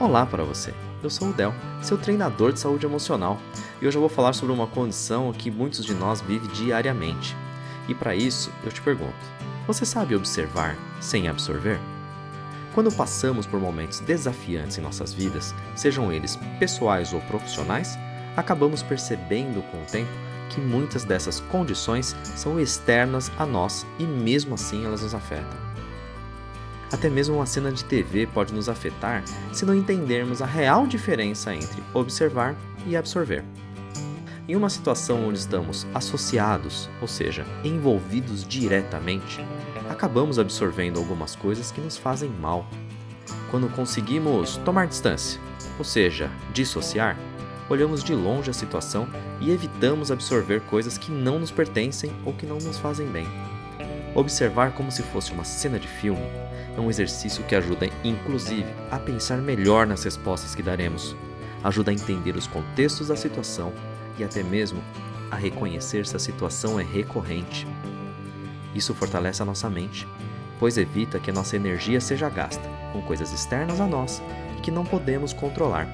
Olá para você. Eu sou o Del, seu treinador de saúde emocional, e hoje eu vou falar sobre uma condição que muitos de nós vivem diariamente. E para isso, eu te pergunto: você sabe observar sem absorver? Quando passamos por momentos desafiantes em nossas vidas, sejam eles pessoais ou profissionais, acabamos percebendo com o tempo que muitas dessas condições são externas a nós e mesmo assim elas nos afetam. Até mesmo uma cena de TV pode nos afetar se não entendermos a real diferença entre observar e absorver. Em uma situação onde estamos associados, ou seja, envolvidos diretamente, acabamos absorvendo algumas coisas que nos fazem mal. Quando conseguimos tomar distância, ou seja, dissociar, olhamos de longe a situação e evitamos absorver coisas que não nos pertencem ou que não nos fazem bem. Observar como se fosse uma cena de filme é um exercício que ajuda, inclusive, a pensar melhor nas respostas que daremos, ajuda a entender os contextos da situação e até mesmo a reconhecer se a situação é recorrente. Isso fortalece a nossa mente, pois evita que a nossa energia seja gasta com coisas externas a nós e que não podemos controlar,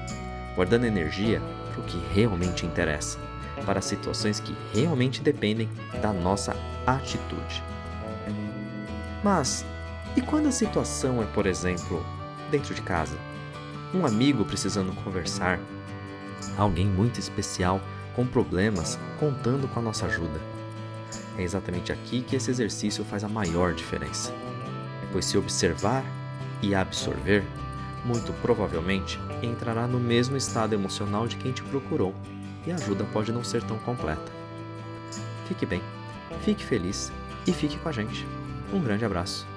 guardando energia para o que realmente interessa, para situações que realmente dependem da nossa atitude. Mas e quando a situação é, por exemplo, dentro de casa? Um amigo precisando conversar, alguém muito especial com problemas contando com a nossa ajuda. É exatamente aqui que esse exercício faz a maior diferença. Pois se observar e absorver, muito provavelmente entrará no mesmo estado emocional de quem te procurou e a ajuda pode não ser tão completa. Fique bem, fique feliz e fique com a gente. Um grande abraço.